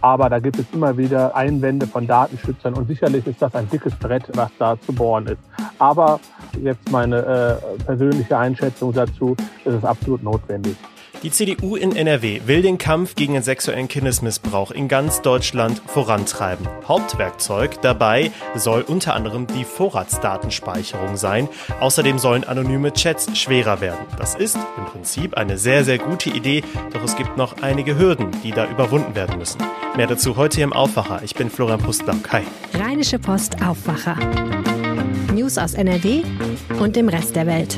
Aber da gibt es immer wieder Einwände von Datenschützern und sicherlich ist das ein dickes Brett, was da zu bohren ist. Aber jetzt meine äh, persönliche Einschätzung dazu, ist es absolut notwendig. Die CDU in NRW will den Kampf gegen den sexuellen Kindesmissbrauch in ganz Deutschland vorantreiben. Hauptwerkzeug dabei soll unter anderem die Vorratsdatenspeicherung sein. Außerdem sollen anonyme Chats schwerer werden. Das ist im Prinzip eine sehr, sehr gute Idee, doch es gibt noch einige Hürden, die da überwunden werden müssen. Mehr dazu heute im Aufwacher. Ich bin Florian Pustlauk. Hi. Rheinische Post Aufwacher. News aus NRW und dem Rest der Welt.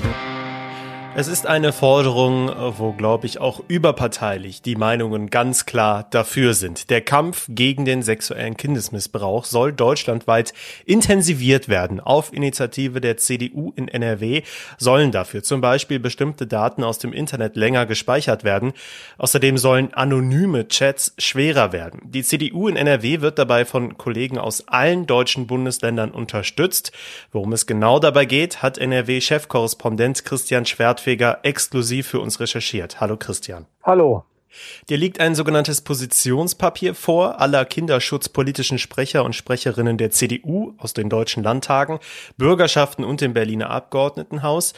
Es ist eine Forderung, wo, glaube ich, auch überparteilich die Meinungen ganz klar dafür sind. Der Kampf gegen den sexuellen Kindesmissbrauch soll deutschlandweit intensiviert werden. Auf Initiative der CDU in NRW sollen dafür zum Beispiel bestimmte Daten aus dem Internet länger gespeichert werden. Außerdem sollen anonyme Chats schwerer werden. Die CDU in NRW wird dabei von Kollegen aus allen deutschen Bundesländern unterstützt. Worum es genau dabei geht, hat NRW-Chefkorrespondent Christian Schwert Schwertfeger exklusiv für uns recherchiert. Hallo Christian. Hallo. Dir liegt ein sogenanntes Positionspapier vor aller kinderschutzpolitischen Sprecher und Sprecherinnen der CDU aus den deutschen Landtagen, Bürgerschaften und dem Berliner Abgeordnetenhaus.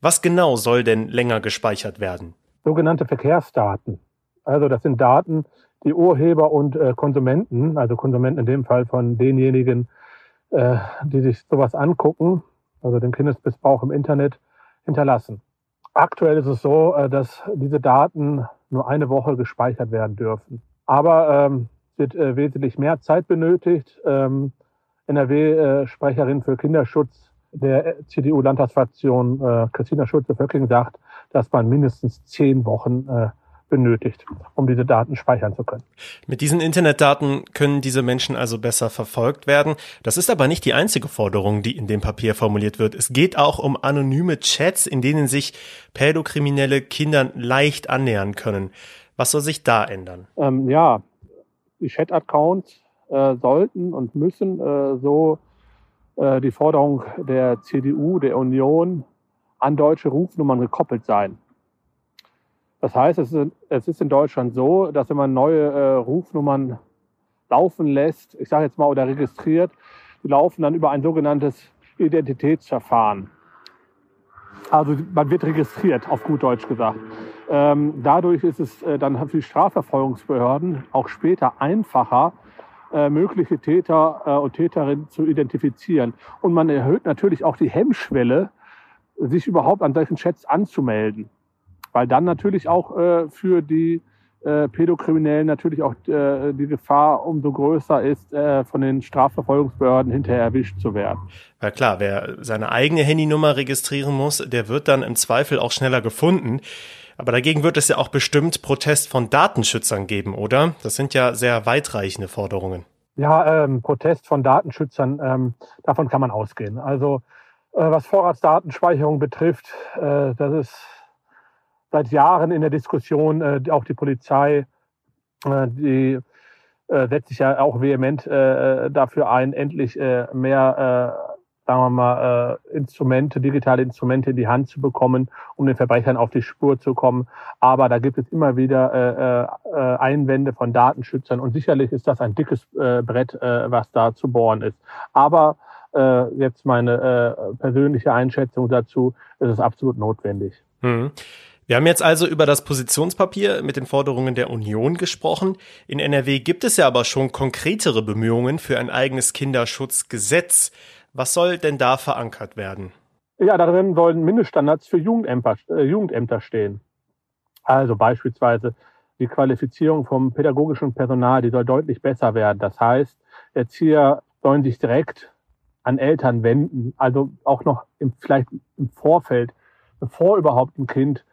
Was genau soll denn länger gespeichert werden? Sogenannte Verkehrsdaten. Also das sind Daten, die Urheber und äh, Konsumenten, also Konsumenten in dem Fall von denjenigen, äh, die sich sowas angucken, also den Kindesmissbrauch im Internet, hinterlassen. Aktuell ist es so, äh, dass diese Daten nur eine Woche gespeichert werden dürfen. Aber ähm, wird äh, wesentlich mehr Zeit benötigt. Ähm, NRW-Sprecherin für Kinderschutz der CDU-Landtagsfraktion äh, Christina Schulze-Vöcking sagt, dass man mindestens zehn Wochen äh, benötigt, um diese Daten speichern zu können. Mit diesen Internetdaten können diese Menschen also besser verfolgt werden. Das ist aber nicht die einzige Forderung, die in dem Papier formuliert wird. Es geht auch um anonyme Chats, in denen sich Pädokriminelle Kindern leicht annähern können. Was soll sich da ändern? Ähm, ja, die Chat-Accounts äh, sollten und müssen äh, so äh, die Forderung der CDU, der Union an deutsche Rufnummern gekoppelt sein. Das heißt, es ist, es ist in Deutschland so, dass wenn man neue äh, Rufnummern laufen lässt, ich sage jetzt mal oder registriert, die laufen dann über ein sogenanntes Identitätsverfahren. Also man wird registriert, auf gut Deutsch gesagt. Ähm, dadurch ist es äh, dann für die Strafverfolgungsbehörden auch später einfacher, äh, mögliche Täter äh, und Täterinnen zu identifizieren. Und man erhöht natürlich auch die Hemmschwelle, sich überhaupt an solchen Chats anzumelden weil dann natürlich auch äh, für die äh, Pädokriminellen natürlich auch äh, die Gefahr umso größer ist, äh, von den Strafverfolgungsbehörden hinterher erwischt zu werden. Ja klar, wer seine eigene Handynummer registrieren muss, der wird dann im Zweifel auch schneller gefunden. Aber dagegen wird es ja auch bestimmt Protest von Datenschützern geben, oder? Das sind ja sehr weitreichende Forderungen. Ja, ähm, Protest von Datenschützern, ähm, davon kann man ausgehen. Also äh, was Vorratsdatenspeicherung betrifft, äh, das ist seit Jahren in der Diskussion. Äh, auch die Polizei, äh, die äh, setzt sich ja auch vehement äh, dafür ein, endlich äh, mehr, äh, sagen wir mal, äh, Instrumente, digitale Instrumente in die Hand zu bekommen, um den Verbrechern auf die Spur zu kommen. Aber da gibt es immer wieder äh, äh, Einwände von Datenschützern und sicherlich ist das ein dickes äh, Brett, äh, was da zu bohren ist. Aber äh, jetzt meine äh, persönliche Einschätzung dazu, ist es absolut notwendig. Hm. Wir haben jetzt also über das Positionspapier mit den Forderungen der Union gesprochen. In NRW gibt es ja aber schon konkretere Bemühungen für ein eigenes Kinderschutzgesetz. Was soll denn da verankert werden? Ja, darin sollen Mindeststandards für Jugendämter, äh, Jugendämter stehen. Also beispielsweise die Qualifizierung vom pädagogischen Personal, die soll deutlich besser werden. Das heißt, Erzieher sollen sich direkt an Eltern wenden, also auch noch im, vielleicht im Vorfeld, bevor überhaupt ein Kind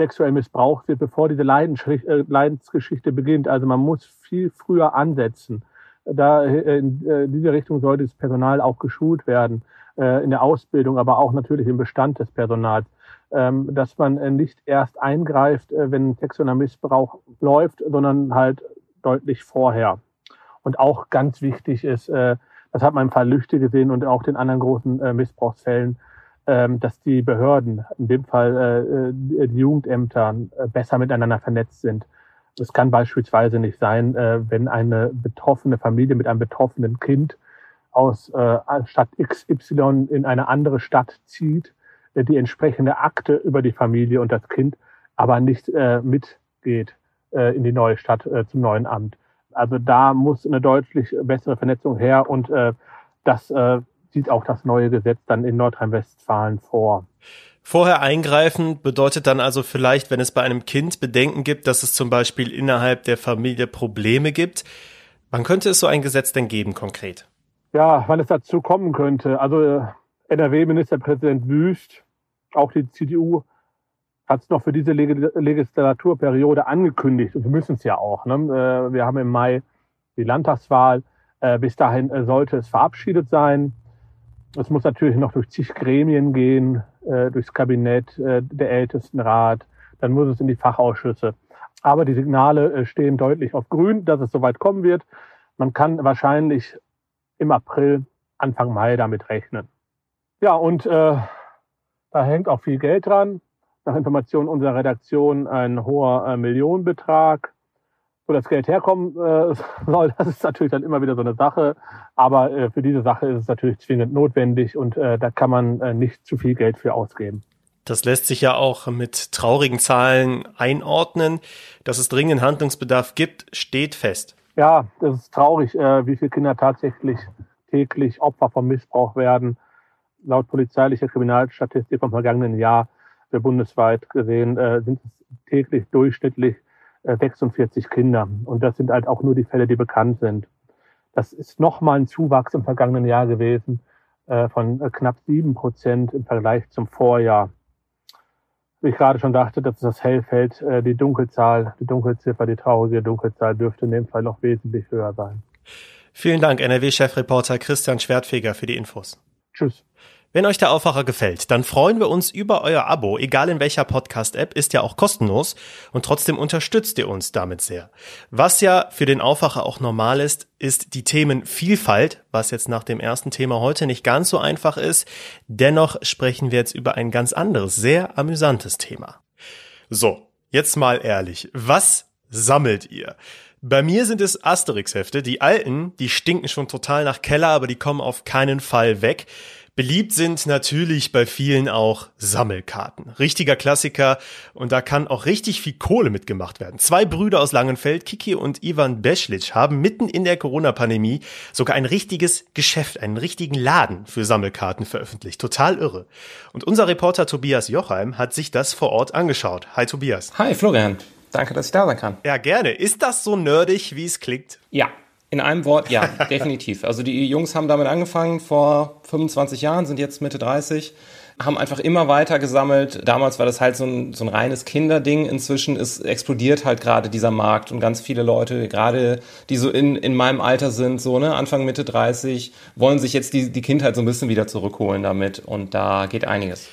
sexuell missbraucht wird, bevor diese äh, Leidensgeschichte beginnt. Also man muss viel früher ansetzen. Da in diese Richtung sollte das Personal auch geschult werden, in der Ausbildung, aber auch natürlich im Bestand des Personals, ähm, dass man nicht erst eingreift, wenn sexueller Missbrauch läuft, sondern halt deutlich vorher. Und auch ganz wichtig ist, das hat man im Fall Lüchte gesehen und auch den anderen großen Missbrauchsfällen, dass die Behörden, in dem Fall äh, die Jugendämter, äh, besser miteinander vernetzt sind. Es kann beispielsweise nicht sein, äh, wenn eine betroffene Familie mit einem betroffenen Kind aus Stadt XY in eine andere Stadt zieht, die entsprechende Akte über die Familie und das Kind aber nicht mitgeht in die neue Stadt zum neuen Amt. Also da muss eine deutlich bessere Vernetzung her und das sieht auch das neue Gesetz dann in Nordrhein-Westfalen vor. Vorher eingreifen bedeutet dann also vielleicht, wenn es bei einem Kind Bedenken gibt, dass es zum Beispiel innerhalb der Familie Probleme gibt. Wann könnte es so ein Gesetz denn geben konkret? Ja, wann es dazu kommen könnte. Also äh, NRW-Ministerpräsident Wüst, auch die CDU, hat es noch für diese Legislaturperiode angekündigt. Und wir müssen es ja auch. Ne? Äh, wir haben im Mai die Landtagswahl. Äh, bis dahin sollte es verabschiedet sein. Es muss natürlich noch durch zig Gremien gehen, äh, durchs Kabinett, äh, der Ältestenrat, dann muss es in die Fachausschüsse. Aber die Signale äh, stehen deutlich auf grün, dass es soweit kommen wird. Man kann wahrscheinlich im April, Anfang Mai damit rechnen. Ja, und äh, da hängt auch viel Geld dran. Nach Informationen unserer Redaktion ein hoher äh, Millionenbetrag wo das Geld herkommen äh, soll, das ist natürlich dann immer wieder so eine Sache. Aber äh, für diese Sache ist es natürlich zwingend notwendig und äh, da kann man äh, nicht zu viel Geld für ausgeben. Das lässt sich ja auch mit traurigen Zahlen einordnen. Dass es dringenden Handlungsbedarf gibt, steht fest. Ja, das ist traurig, äh, wie viele Kinder tatsächlich täglich Opfer von Missbrauch werden. Laut polizeilicher Kriminalstatistik vom vergangenen Jahr, äh, bundesweit gesehen, sind es täglich durchschnittlich 46 äh, Kinder. Und das sind halt auch nur die Fälle, die bekannt sind. Das ist nochmal ein Zuwachs im vergangenen Jahr gewesen äh, von äh, knapp sieben Prozent im Vergleich zum Vorjahr. Wie ich gerade schon dachte, dass das Hellfeld, die Dunkelzahl, die Dunkelziffer, die traurige Dunkelzahl dürfte in dem Fall noch wesentlich höher sein. Vielen Dank, NRW-Chefreporter Christian Schwertfeger für die Infos. Tschüss. Wenn euch der Aufwacher gefällt, dann freuen wir uns über euer Abo, egal in welcher Podcast-App, ist ja auch kostenlos und trotzdem unterstützt ihr uns damit sehr. Was ja für den Aufwacher auch normal ist, ist die Themenvielfalt, was jetzt nach dem ersten Thema heute nicht ganz so einfach ist. Dennoch sprechen wir jetzt über ein ganz anderes, sehr amüsantes Thema. So, jetzt mal ehrlich, was sammelt ihr? Bei mir sind es Asterix-Hefte. Die alten, die stinken schon total nach Keller, aber die kommen auf keinen Fall weg. Beliebt sind natürlich bei vielen auch Sammelkarten. Richtiger Klassiker und da kann auch richtig viel Kohle mitgemacht werden. Zwei Brüder aus Langenfeld, Kiki und Ivan Beschlitsch, haben mitten in der Corona-Pandemie sogar ein richtiges Geschäft, einen richtigen Laden für Sammelkarten veröffentlicht. Total irre. Und unser Reporter Tobias Jochheim hat sich das vor Ort angeschaut. Hi Tobias. Hi Florian. Danke, dass ich da sein kann. Ja, gerne. Ist das so nerdig, wie es klingt? Ja, in einem Wort, ja, definitiv. Also die Jungs haben damit angefangen vor 25 Jahren, sind jetzt Mitte 30, haben einfach immer weiter gesammelt. Damals war das halt so ein, so ein reines Kinderding. Inzwischen ist explodiert halt gerade dieser Markt und ganz viele Leute, gerade die so in, in meinem Alter sind, so ne, Anfang Mitte 30, wollen sich jetzt die, die Kindheit so ein bisschen wieder zurückholen damit und da geht einiges.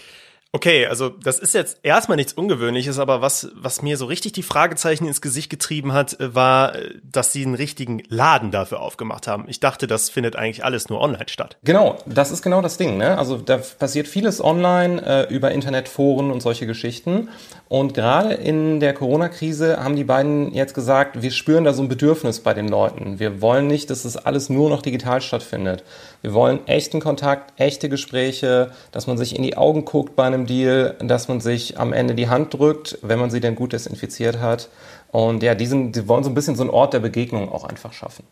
Okay, also das ist jetzt erstmal nichts Ungewöhnliches, aber was, was mir so richtig die Fragezeichen ins Gesicht getrieben hat, äh, war, äh, dass sie einen richtigen Laden dafür aufgemacht haben. Ich dachte, das findet eigentlich alles nur online statt. Genau, das ist genau das Ding. Ne? Also da passiert vieles online äh, über Internetforen und solche Geschichten. Und gerade in der Corona-Krise haben die beiden jetzt gesagt, wir spüren da so ein Bedürfnis bei den Leuten. Wir wollen nicht, dass das alles nur noch digital stattfindet. Wir wollen echten Kontakt, echte Gespräche, dass man sich in die Augen guckt bei einem Deal, dass man sich am Ende die Hand drückt, wenn man sie denn gut desinfiziert hat. Und ja, die, sind, die wollen so ein bisschen so einen Ort der Begegnung auch einfach schaffen.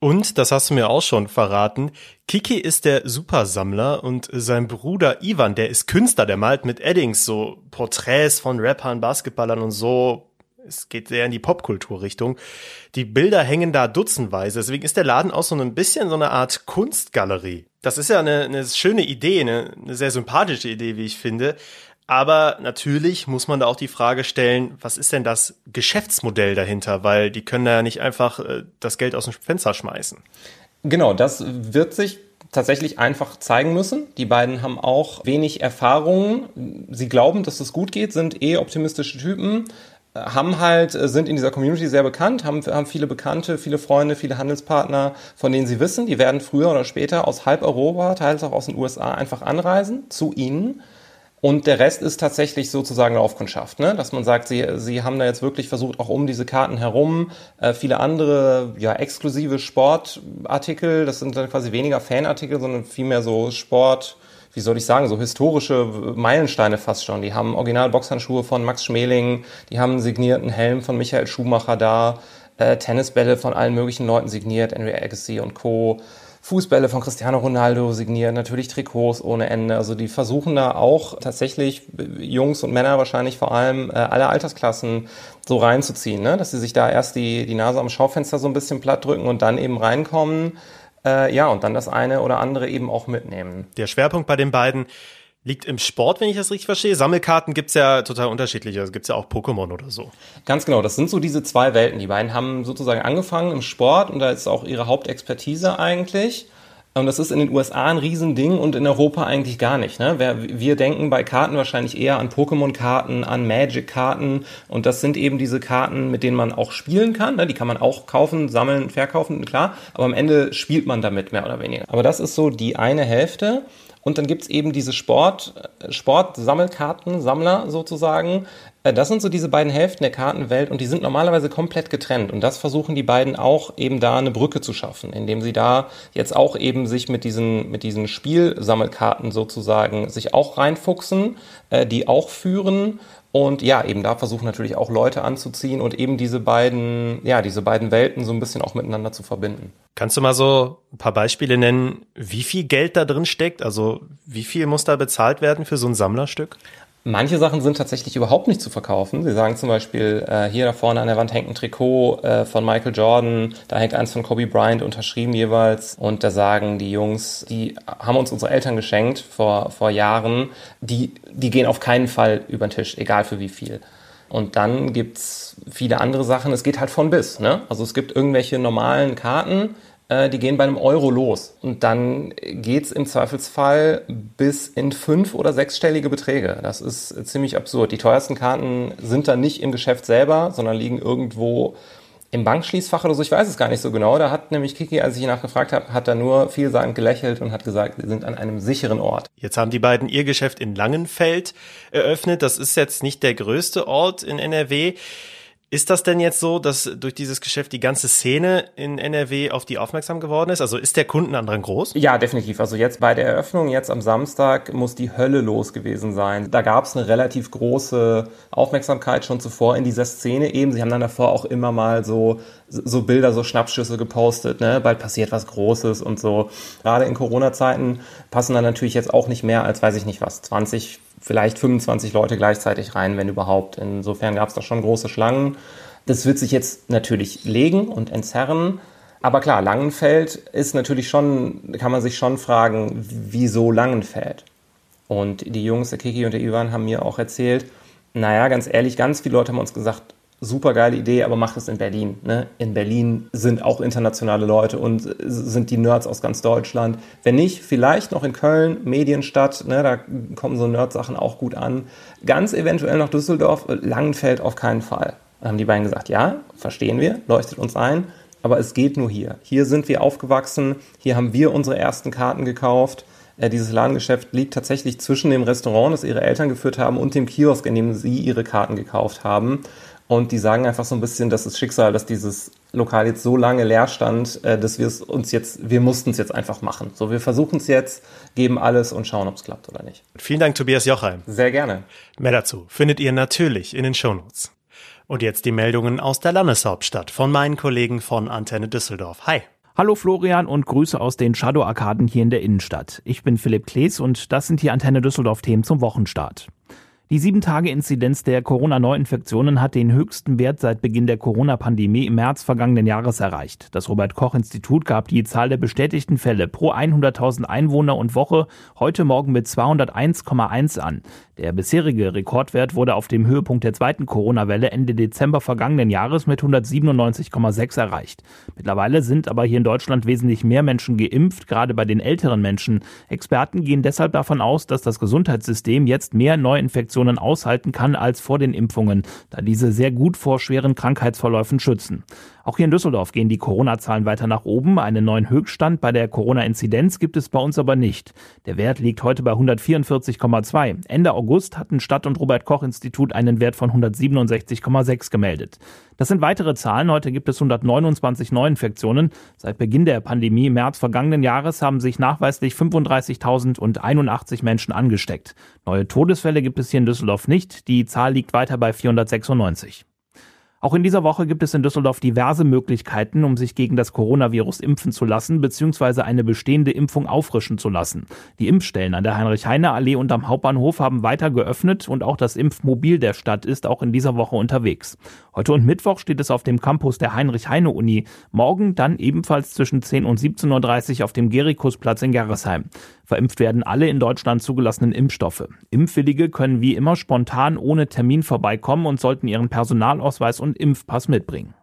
Und, das hast du mir auch schon verraten, Kiki ist der Supersammler und sein Bruder Ivan, der ist Künstler, der malt mit Eddings so Porträts von Rappern, Basketballern und so. Es geht sehr in die Popkulturrichtung. Die Bilder hängen da dutzendweise, deswegen ist der Laden auch so ein bisschen so eine Art Kunstgalerie. Das ist ja eine, eine schöne Idee, eine, eine sehr sympathische Idee, wie ich finde. Aber natürlich muss man da auch die Frage stellen, was ist denn das Geschäftsmodell dahinter? Weil die können da ja nicht einfach äh, das Geld aus dem Fenster schmeißen. Genau, das wird sich tatsächlich einfach zeigen müssen. Die beiden haben auch wenig Erfahrungen. Sie glauben, dass es gut geht, sind eh optimistische Typen, haben halt, sind in dieser Community sehr bekannt, haben, haben viele Bekannte, viele Freunde, viele Handelspartner, von denen sie wissen, die werden früher oder später aus halb Europa, teils auch aus den USA einfach anreisen zu ihnen und der Rest ist tatsächlich sozusagen Laufkundschaft, ne? dass man sagt, sie, sie haben da jetzt wirklich versucht, auch um diese Karten herum äh, viele andere ja, exklusive Sportartikel, das sind dann quasi weniger Fanartikel, sondern vielmehr so Sport, wie soll ich sagen, so historische Meilensteine fast schon. Die haben Original-Boxhandschuhe von Max Schmeling, die haben einen signierten Helm von Michael Schumacher da, äh, Tennisbälle von allen möglichen Leuten signiert, Henry Agassi und Co., Fußbälle von Cristiano Ronaldo signiert, natürlich Trikots ohne Ende. Also die versuchen da auch tatsächlich Jungs und Männer wahrscheinlich vor allem äh, alle Altersklassen so reinzuziehen, ne? dass sie sich da erst die, die Nase am Schaufenster so ein bisschen platt drücken und dann eben reinkommen. Äh, ja, und dann das eine oder andere eben auch mitnehmen. Der Schwerpunkt bei den beiden liegt im Sport, wenn ich das richtig verstehe. Sammelkarten gibt's ja total unterschiedliche. Es gibt's ja auch Pokémon oder so. Ganz genau, das sind so diese zwei Welten. Die beiden haben sozusagen angefangen im Sport und da ist auch ihre Hauptexpertise eigentlich. Und das ist in den USA ein Riesending und in Europa eigentlich gar nicht. Ne? Wir denken bei Karten wahrscheinlich eher an Pokémon-Karten, an Magic-Karten und das sind eben diese Karten, mit denen man auch spielen kann. Ne? Die kann man auch kaufen, sammeln, verkaufen, klar. Aber am Ende spielt man damit mehr oder weniger. Aber das ist so die eine Hälfte. Und dann gibt's eben diese Sport, Sport-Sammelkarten, Sammler sozusagen. Äh, das sind so diese beiden Hälften der Kartenwelt und die sind normalerweise komplett getrennt. Und das versuchen die beiden auch eben da eine Brücke zu schaffen, indem sie da jetzt auch eben sich mit diesen, mit diesen Spielsammelkarten sozusagen sich auch reinfuchsen, äh, die auch führen und ja, eben da versuchen natürlich auch Leute anzuziehen und eben diese beiden, ja, diese beiden Welten so ein bisschen auch miteinander zu verbinden. Kannst du mal so ein paar Beispiele nennen, wie viel Geld da drin steckt? Also wie viel muss da bezahlt werden für so ein Sammlerstück? Manche Sachen sind tatsächlich überhaupt nicht zu verkaufen. Sie sagen zum Beispiel, äh, hier da vorne an der Wand hängt ein Trikot äh, von Michael Jordan, da hängt eins von Kobe Bryant unterschrieben jeweils. Und da sagen die Jungs, die haben uns unsere Eltern geschenkt vor, vor Jahren, die, die gehen auf keinen Fall über den Tisch, egal für wie viel. Und dann gibt's viele andere Sachen. Es geht halt von bis. Ne? Also es gibt irgendwelche normalen Karten, die gehen bei einem Euro los. Und dann geht's im Zweifelsfall bis in fünf- oder sechsstellige Beträge. Das ist ziemlich absurd. Die teuersten Karten sind dann nicht im Geschäft selber, sondern liegen irgendwo im Bankschließfach oder so, ich weiß es gar nicht so genau. Da hat nämlich Kiki, als ich ihn nachgefragt habe, hat er nur vielsagend gelächelt und hat gesagt, wir sind an einem sicheren Ort. Jetzt haben die beiden ihr Geschäft in Langenfeld eröffnet. Das ist jetzt nicht der größte Ort in NRW. Ist das denn jetzt so, dass durch dieses Geschäft die ganze Szene in NRW auf die aufmerksam geworden ist? Also ist der Kundenandrang groß? Ja, definitiv. Also jetzt bei der Eröffnung, jetzt am Samstag, muss die Hölle los gewesen sein. Da gab es eine relativ große Aufmerksamkeit schon zuvor in dieser Szene eben. Sie haben dann davor auch immer mal so, so Bilder, so Schnappschüsse gepostet, ne? Bald passiert was Großes und so. Gerade in Corona-Zeiten passen dann natürlich jetzt auch nicht mehr als, weiß ich nicht was, 20, vielleicht 25 Leute gleichzeitig rein, wenn überhaupt. Insofern gab es da schon große Schlangen. Das wird sich jetzt natürlich legen und entzerren. Aber klar, Langenfeld ist natürlich schon, kann man sich schon fragen, wieso Langenfeld? Und die Jungs, der Kiki und der Ivan, haben mir auch erzählt, naja, ganz ehrlich, ganz viele Leute haben uns gesagt, super geile Idee, aber macht es in Berlin. Ne? In Berlin sind auch internationale Leute und sind die Nerds aus ganz Deutschland. Wenn nicht, vielleicht noch in Köln, Medienstadt, ne? da kommen so Nerd-Sachen auch gut an. Ganz eventuell noch Düsseldorf, Langenfeld auf keinen Fall. Dann haben die beiden gesagt, ja, verstehen wir, leuchtet uns ein, aber es geht nur hier. Hier sind wir aufgewachsen, hier haben wir unsere ersten Karten gekauft. Äh, dieses Ladengeschäft liegt tatsächlich zwischen dem Restaurant, das ihre Eltern geführt haben, und dem Kiosk, in dem sie ihre Karten gekauft haben. Und die sagen einfach so ein bisschen, das ist Schicksal, dass dieses Lokal jetzt so lange leer stand, äh, dass wir es uns jetzt, wir mussten es jetzt einfach machen. So, wir versuchen es jetzt, geben alles und schauen, ob es klappt oder nicht. Vielen Dank, Tobias Jochheim. Sehr gerne. Mehr dazu findet ihr natürlich in den Shownotes. Und jetzt die Meldungen aus der Landeshauptstadt von meinen Kollegen von Antenne Düsseldorf. Hi. Hallo Florian und Grüße aus den Shadow-Arkaden hier in der Innenstadt. Ich bin Philipp Klees und das sind die Antenne Düsseldorf-Themen zum Wochenstart. Die 7-Tage-Inzidenz der Corona-Neuinfektionen hat den höchsten Wert seit Beginn der Corona-Pandemie im März vergangenen Jahres erreicht. Das Robert-Koch-Institut gab die Zahl der bestätigten Fälle pro 100.000 Einwohner und Woche heute Morgen mit 201,1 an. Der bisherige Rekordwert wurde auf dem Höhepunkt der zweiten Corona-Welle Ende Dezember vergangenen Jahres mit 197,6 erreicht. Mittlerweile sind aber hier in Deutschland wesentlich mehr Menschen geimpft, gerade bei den älteren Menschen. Experten gehen deshalb davon aus, dass das Gesundheitssystem jetzt mehr Neuinfektionen Infektionen aushalten kann als vor den Impfungen, da diese sehr gut vor schweren Krankheitsverläufen schützen. Auch hier in Düsseldorf gehen die Corona-Zahlen weiter nach oben. Einen neuen Höchststand bei der Corona-Inzidenz gibt es bei uns aber nicht. Der Wert liegt heute bei 144,2. Ende August hatten Stadt- und Robert-Koch-Institut einen Wert von 167,6 gemeldet. Das sind weitere Zahlen. Heute gibt es 129 Neuinfektionen. Seit Beginn der Pandemie im März vergangenen Jahres haben sich nachweislich 35.081 Menschen angesteckt. Neue Todesfälle gibt es hier in Düsseldorf nicht. Die Zahl liegt weiter bei 496. Auch in dieser Woche gibt es in Düsseldorf diverse Möglichkeiten, um sich gegen das Coronavirus impfen zu lassen bzw. eine bestehende Impfung auffrischen zu lassen. Die Impfstellen an der Heinrich-Heine-Allee und am Hauptbahnhof haben weiter geöffnet und auch das Impfmobil der Stadt ist auch in dieser Woche unterwegs. Heute und Mittwoch steht es auf dem Campus der Heinrich-Heine-Uni. Morgen dann ebenfalls zwischen 10 und 17.30 Uhr auf dem Gerikusplatz in Gerresheim. Verimpft werden alle in Deutschland zugelassenen Impfstoffe. Impfwillige können wie immer spontan ohne Termin vorbeikommen und sollten ihren Personalausweis und Impfpass mitbringen.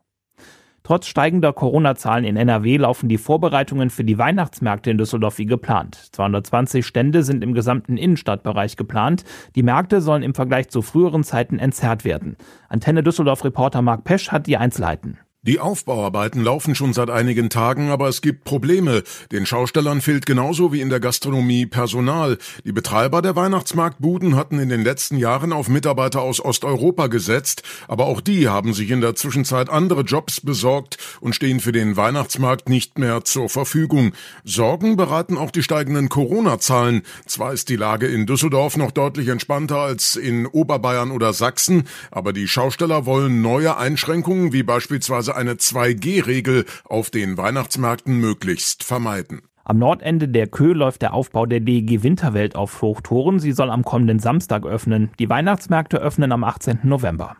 Trotz steigender Corona-Zahlen in NRW laufen die Vorbereitungen für die Weihnachtsmärkte in Düsseldorf wie geplant. 220 Stände sind im gesamten Innenstadtbereich geplant. Die Märkte sollen im Vergleich zu früheren Zeiten entzerrt werden. Antenne Düsseldorf-Reporter Marc Pesch hat die Einzelheiten. Die Aufbauarbeiten laufen schon seit einigen Tagen, aber es gibt Probleme. Den Schaustellern fehlt genauso wie in der Gastronomie Personal. Die Betreiber der Weihnachtsmarktbuden hatten in den letzten Jahren auf Mitarbeiter aus Osteuropa gesetzt, aber auch die haben sich in der Zwischenzeit andere Jobs besorgt und stehen für den Weihnachtsmarkt nicht mehr zur Verfügung. Sorgen beraten auch die steigenden Corona-Zahlen. Zwar ist die Lage in Düsseldorf noch deutlich entspannter als in Oberbayern oder Sachsen, aber die Schausteller wollen neue Einschränkungen wie beispielsweise eine 2G-Regel auf den Weihnachtsmärkten möglichst vermeiden. Am Nordende der Kö läuft der Aufbau der DEG Winterwelt auf Hochtouren. Sie soll am kommenden Samstag öffnen. Die Weihnachtsmärkte öffnen am 18. November.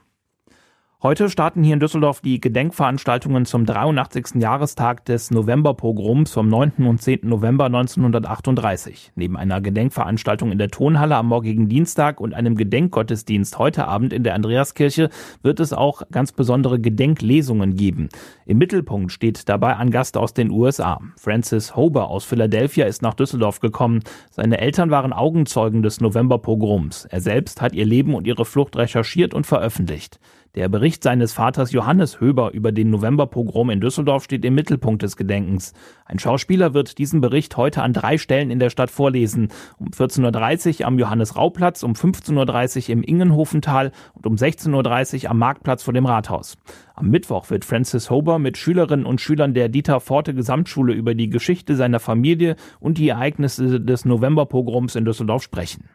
Heute starten hier in Düsseldorf die Gedenkveranstaltungen zum 83. Jahrestag des Novemberpogroms vom 9. und 10. November 1938. Neben einer Gedenkveranstaltung in der Tonhalle am morgigen Dienstag und einem Gedenkgottesdienst heute Abend in der Andreaskirche wird es auch ganz besondere Gedenklesungen geben. Im Mittelpunkt steht dabei ein Gast aus den USA. Francis Hober aus Philadelphia ist nach Düsseldorf gekommen. Seine Eltern waren Augenzeugen des Novemberpogroms. Er selbst hat ihr Leben und ihre Flucht recherchiert und veröffentlicht. Der Bericht seines Vaters Johannes Höber über den Novemberpogrom in Düsseldorf steht im Mittelpunkt des Gedenkens. Ein Schauspieler wird diesen Bericht heute an drei Stellen in der Stadt vorlesen. Um 14.30 Uhr am Johannes-Rau-Platz, um 15.30 Uhr im Ingenhofental und um 16.30 Uhr am Marktplatz vor dem Rathaus. Am Mittwoch wird Francis Hober mit Schülerinnen und Schülern der Dieter Forte Gesamtschule über die Geschichte seiner Familie und die Ereignisse des Novemberpogroms in Düsseldorf sprechen.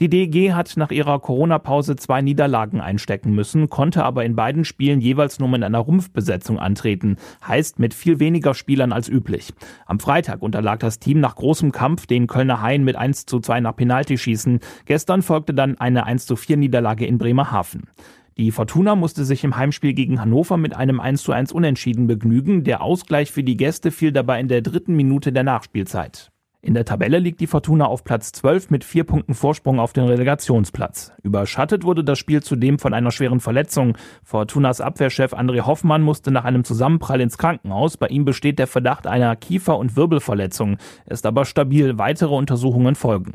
Die DEG hat nach ihrer Corona-Pause zwei Niederlagen einstecken müssen, konnte aber in beiden Spielen jeweils nur mit einer Rumpfbesetzung antreten, heißt mit viel weniger Spielern als üblich. Am Freitag unterlag das Team nach großem Kampf den Kölner Haien mit 1 zu 2 nach Penaltyschießen. Gestern folgte dann eine 1 zu 4 Niederlage in Bremerhaven. Die Fortuna musste sich im Heimspiel gegen Hannover mit einem 1 zu 1 Unentschieden begnügen. Der Ausgleich für die Gäste fiel dabei in der dritten Minute der Nachspielzeit. In der Tabelle liegt die Fortuna auf Platz 12 mit vier Punkten Vorsprung auf den Relegationsplatz. Überschattet wurde das Spiel zudem von einer schweren Verletzung. Fortunas Abwehrchef André Hoffmann musste nach einem Zusammenprall ins Krankenhaus. Bei ihm besteht der Verdacht einer Kiefer- und Wirbelverletzung. Er ist aber stabil. Weitere Untersuchungen folgen.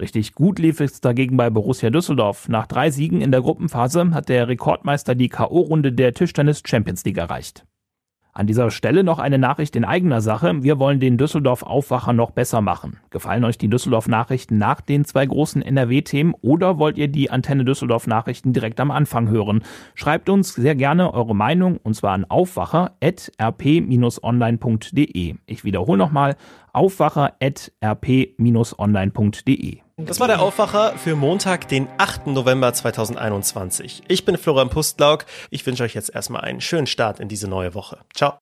Richtig gut lief es dagegen bei Borussia Düsseldorf. Nach drei Siegen in der Gruppenphase hat der Rekordmeister die K.O.-Runde der Tischtennis Champions League erreicht. An dieser Stelle noch eine Nachricht in eigener Sache. Wir wollen den Düsseldorf Aufwacher noch besser machen. Gefallen euch die Düsseldorf Nachrichten nach den zwei großen NRW-Themen oder wollt ihr die Antenne Düsseldorf Nachrichten direkt am Anfang hören? Schreibt uns sehr gerne eure Meinung und zwar an aufwacher.rp-online.de. Ich wiederhole nochmal aufwacher.rp-online.de. Das war der Aufwacher für Montag, den 8. November 2021. Ich bin Florian Pustlauk. Ich wünsche euch jetzt erstmal einen schönen Start in diese neue Woche. Ciao.